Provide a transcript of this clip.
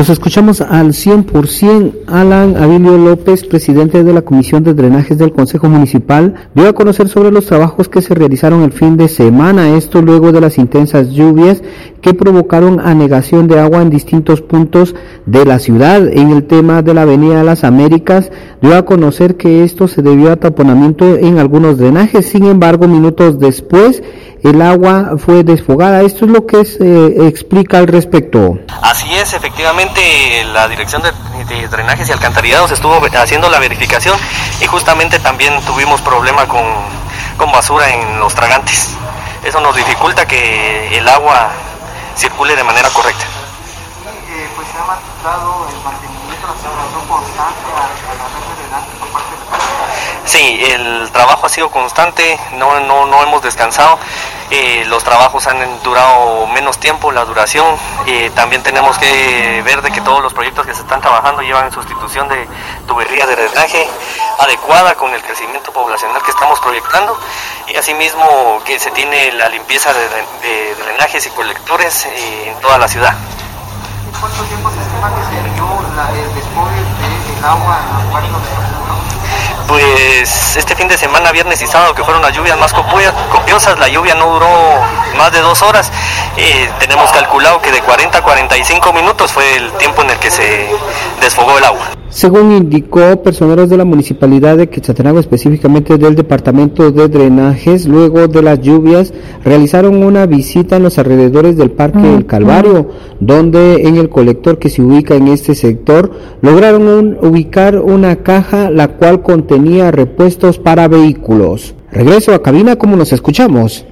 Nos escuchamos al 100%. Alan Abilio López, presidente de la Comisión de Drenajes del Consejo Municipal, dio a conocer sobre los trabajos que se realizaron el fin de semana, esto luego de las intensas lluvias que provocaron anegación de agua en distintos puntos de la ciudad. En el tema de la Avenida Las Américas, dio a conocer que esto se debió a taponamiento en algunos drenajes. Sin embargo, minutos después, el agua fue desfogada. Esto es lo que se eh, explica al respecto. Así es, efectivamente la Dirección de, Drenajes y Alcantarillados estuvo haciendo la verificación y justamente también tuvimos problema con, con basura en los tragantes. Eso nos dificulta que el agua circule de manera correcta. Eh, pues se ha dado el mantenimiento, la constante a, la red de drenaje por parte Sí, el trabajo ha sido constante, no, no, no hemos descansado. Eh, los trabajos han durado menos tiempo, la duración. Eh, también tenemos que ver de que todos los proyectos que se están trabajando llevan sustitución de tuberías de drenaje adecuada con el crecimiento poblacional que estamos proyectando y asimismo que se tiene la limpieza de, drenajes y colectores eh, en toda la ciudad. ¿Cuánto tiempo se estima que se dio del agua en la pues este fin de semana, viernes y sábado, que fueron las lluvias más copiosas, la lluvia no duró más de dos horas. Eh, tenemos calculado que de 40 a 45 minutos fue el tiempo en el que se desfogó el agua. Según indicó personeros de la municipalidad de Quetzaltenango, específicamente del departamento de drenajes, luego de las lluvias, realizaron una visita en los alrededores del Parque del Calvario, donde en el colector que se ubica en este sector, lograron ubicar una caja la cual contenía repuestos para vehículos. Regreso a cabina como nos escuchamos.